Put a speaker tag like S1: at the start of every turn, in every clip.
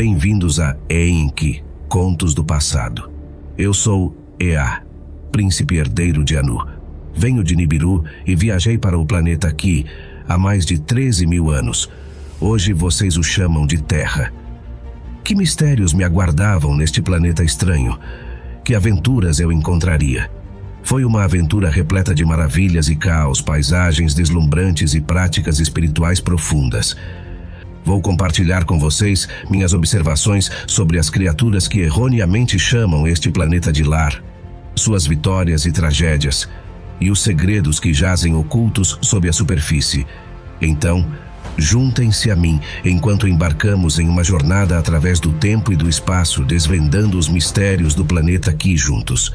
S1: Bem-vindos a Enki, Contos do Passado. Eu sou Ea, príncipe herdeiro de Anu. Venho de Nibiru e viajei para o planeta Ki há mais de 13 mil anos. Hoje vocês o chamam de Terra. Que mistérios me aguardavam neste planeta estranho? Que aventuras eu encontraria? Foi uma aventura repleta de maravilhas e caos, paisagens deslumbrantes e práticas espirituais profundas. Vou compartilhar com vocês minhas observações sobre as criaturas que erroneamente chamam este planeta de lar, suas vitórias e tragédias, e os segredos que jazem ocultos sob a superfície. Então, juntem-se a mim enquanto embarcamos em uma jornada através do tempo e do espaço, desvendando os mistérios do planeta aqui juntos.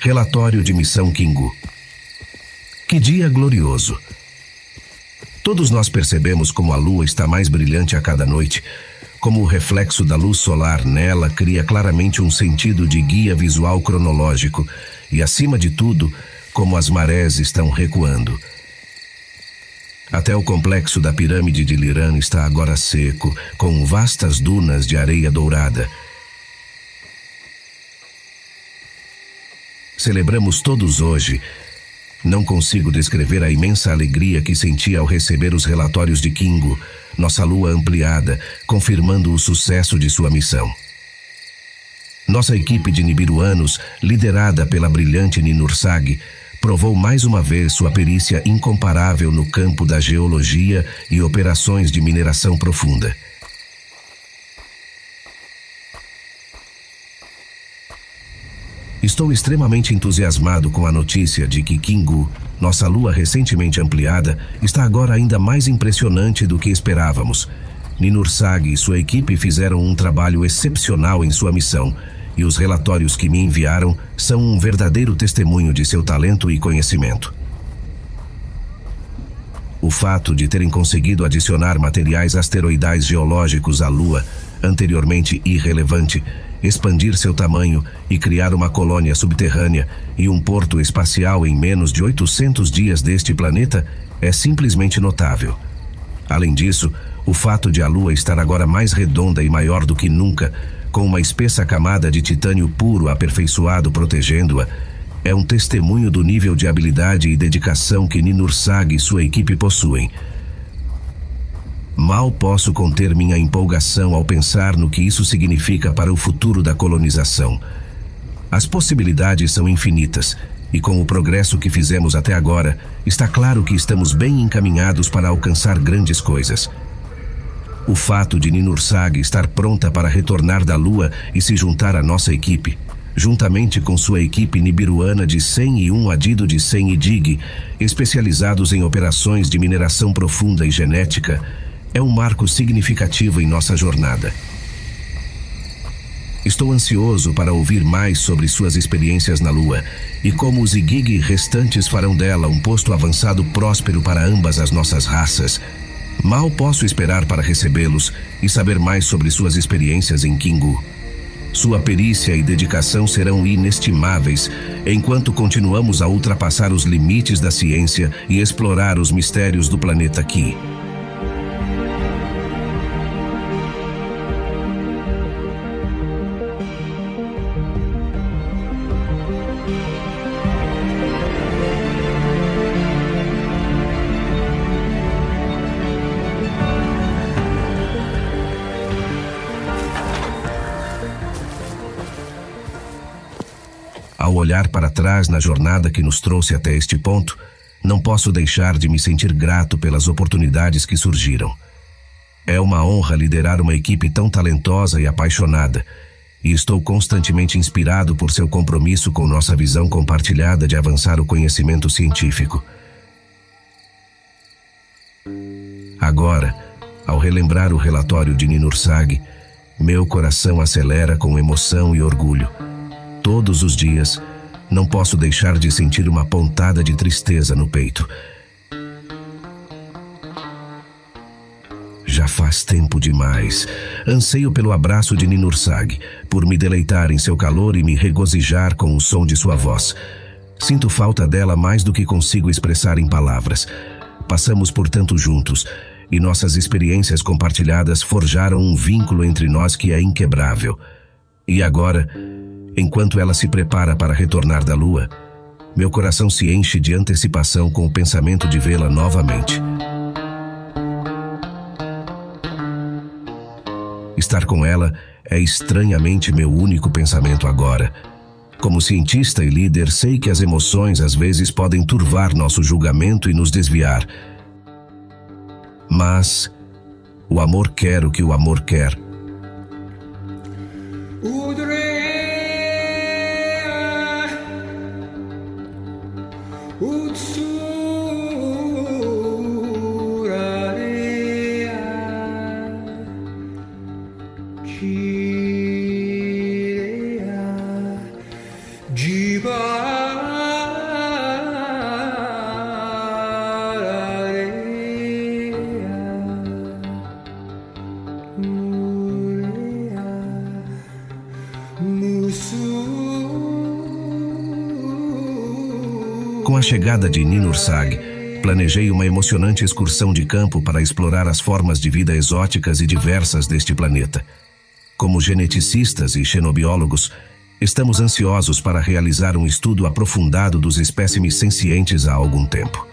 S1: Relatório de Missão Kingu. Que dia glorioso! Todos nós percebemos como a lua está mais brilhante a cada noite, como o reflexo da luz solar nela cria claramente um sentido de guia visual cronológico e, acima de tudo, como as marés estão recuando. Até o complexo da pirâmide de Liran está agora seco, com vastas dunas de areia dourada. Celebramos todos hoje. Não consigo descrever a imensa alegria que senti ao receber os relatórios de Kingo, nossa lua ampliada, confirmando o sucesso de sua missão. Nossa equipe de nibiruanos, liderada pela brilhante Ninursag, provou mais uma vez sua perícia incomparável no campo da geologia e operações de mineração profunda. Estou extremamente entusiasmado com a notícia de que Kingu, nossa lua recentemente ampliada, está agora ainda mais impressionante do que esperávamos. Ninursag e sua equipe fizeram um trabalho excepcional em sua missão, e os relatórios que me enviaram são um verdadeiro testemunho de seu talento e conhecimento. O fato de terem conseguido adicionar materiais asteroidais geológicos à Lua, anteriormente irrelevante, expandir seu tamanho e criar uma colônia subterrânea e um porto espacial em menos de 800 dias deste planeta é simplesmente notável. Além disso, o fato de a Lua estar agora mais redonda e maior do que nunca, com uma espessa camada de titânio puro aperfeiçoado protegendo-a, é um testemunho do nível de habilidade e dedicação que Ninursag e sua equipe possuem Mal posso conter minha empolgação ao pensar no que isso significa para o futuro da colonização. As possibilidades são infinitas, e com o progresso que fizemos até agora, está claro que estamos bem encaminhados para alcançar grandes coisas. O fato de Ninursag estar pronta para retornar da Lua e se juntar à nossa equipe, juntamente com sua equipe nibiruana de 100 e um adido de 100 e Dig, especializados em operações de mineração profunda e genética, é um marco significativo em nossa jornada. Estou ansioso para ouvir mais sobre suas experiências na Lua e como os Igig restantes farão dela um posto avançado próspero para ambas as nossas raças. Mal posso esperar para recebê-los e saber mais sobre suas experiências em Kingu. Sua perícia e dedicação serão inestimáveis enquanto continuamos a ultrapassar os limites da ciência e explorar os mistérios do planeta Ki. Olhar para trás na jornada que nos trouxe até este ponto, não posso deixar de me sentir grato pelas oportunidades que surgiram. É uma honra liderar uma equipe tão talentosa e apaixonada, e estou constantemente inspirado por seu compromisso com nossa visão compartilhada de avançar o conhecimento científico. Agora, ao relembrar o relatório de Ninursag, meu coração acelera com emoção e orgulho. Todos os dias, não posso deixar de sentir uma pontada de tristeza no peito. Já faz tempo demais. Anseio pelo abraço de Ninursag, por me deleitar em seu calor e me regozijar com o som de sua voz. Sinto falta dela mais do que consigo expressar em palavras. Passamos por tanto juntos, e nossas experiências compartilhadas forjaram um vínculo entre nós que é inquebrável. E agora, enquanto ela se prepara para retornar da lua, meu coração se enche de antecipação com o pensamento de vê-la novamente. Estar com ela é estranhamente meu único pensamento agora. Como cientista e líder, sei que as emoções às vezes podem turvar nosso julgamento e nos desviar mas o amor quer o que o amor quer. Chegada de Ninursag, planejei uma emocionante excursão de campo para explorar as formas de vida exóticas e diversas deste planeta. Como geneticistas e xenobiólogos, estamos ansiosos para realizar um estudo aprofundado dos espécimes sencientes há algum tempo.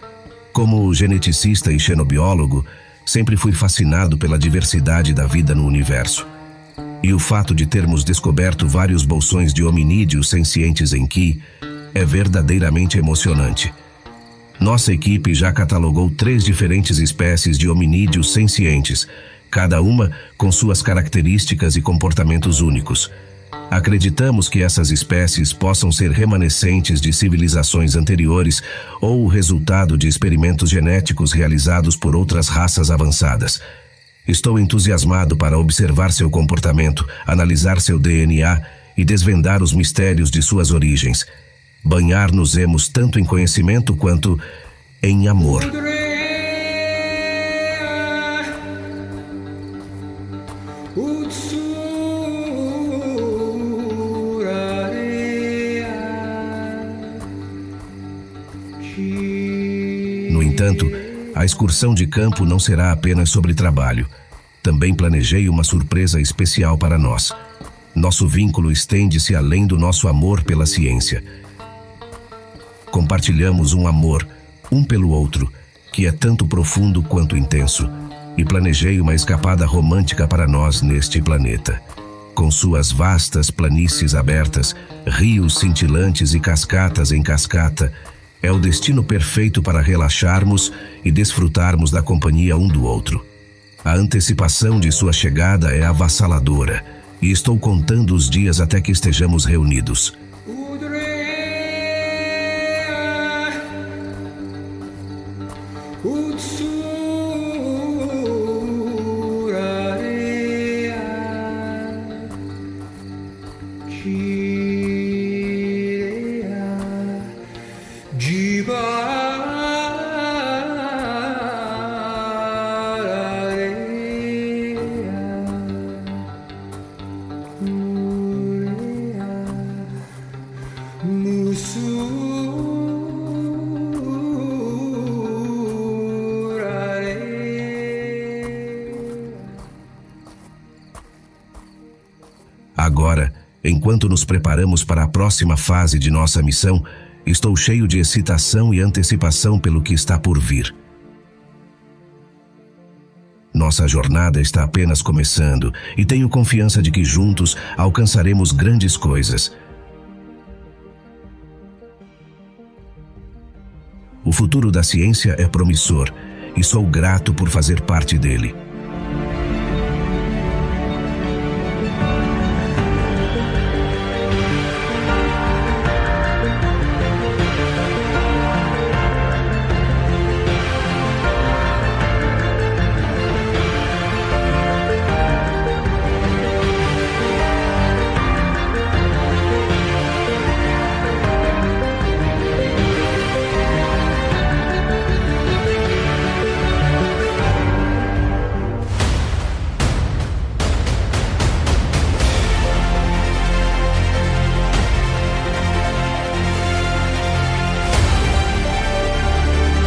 S1: Como geneticista e xenobiólogo, sempre fui fascinado pela diversidade da vida no universo. E o fato de termos descoberto vários bolsões de hominídeos sencientes em Ki é verdadeiramente emocionante. Nossa equipe já catalogou três diferentes espécies de hominídeos sencientes, cada uma com suas características e comportamentos únicos. Acreditamos que essas espécies possam ser remanescentes de civilizações anteriores ou o resultado de experimentos genéticos realizados por outras raças avançadas. Estou entusiasmado para observar seu comportamento, analisar seu DNA e desvendar os mistérios de suas origens banhar-nos-emos tanto em conhecimento quanto em amor. No entanto, a excursão de campo não será apenas sobre trabalho. Também planejei uma surpresa especial para nós. Nosso vínculo estende-se além do nosso amor pela ciência Compartilhamos um amor, um pelo outro, que é tanto profundo quanto intenso, e planejei uma escapada romântica para nós neste planeta. Com suas vastas planícies abertas, rios cintilantes e cascatas em cascata, é o destino perfeito para relaxarmos e desfrutarmos da companhia um do outro. A antecipação de sua chegada é avassaladora, e estou contando os dias até que estejamos reunidos. Agora, enquanto nos preparamos para a próxima fase de nossa missão, estou cheio de excitação e antecipação pelo que está por vir. Nossa jornada está apenas começando e tenho confiança de que juntos alcançaremos grandes coisas. O futuro da ciência é promissor e sou grato por fazer parte dele.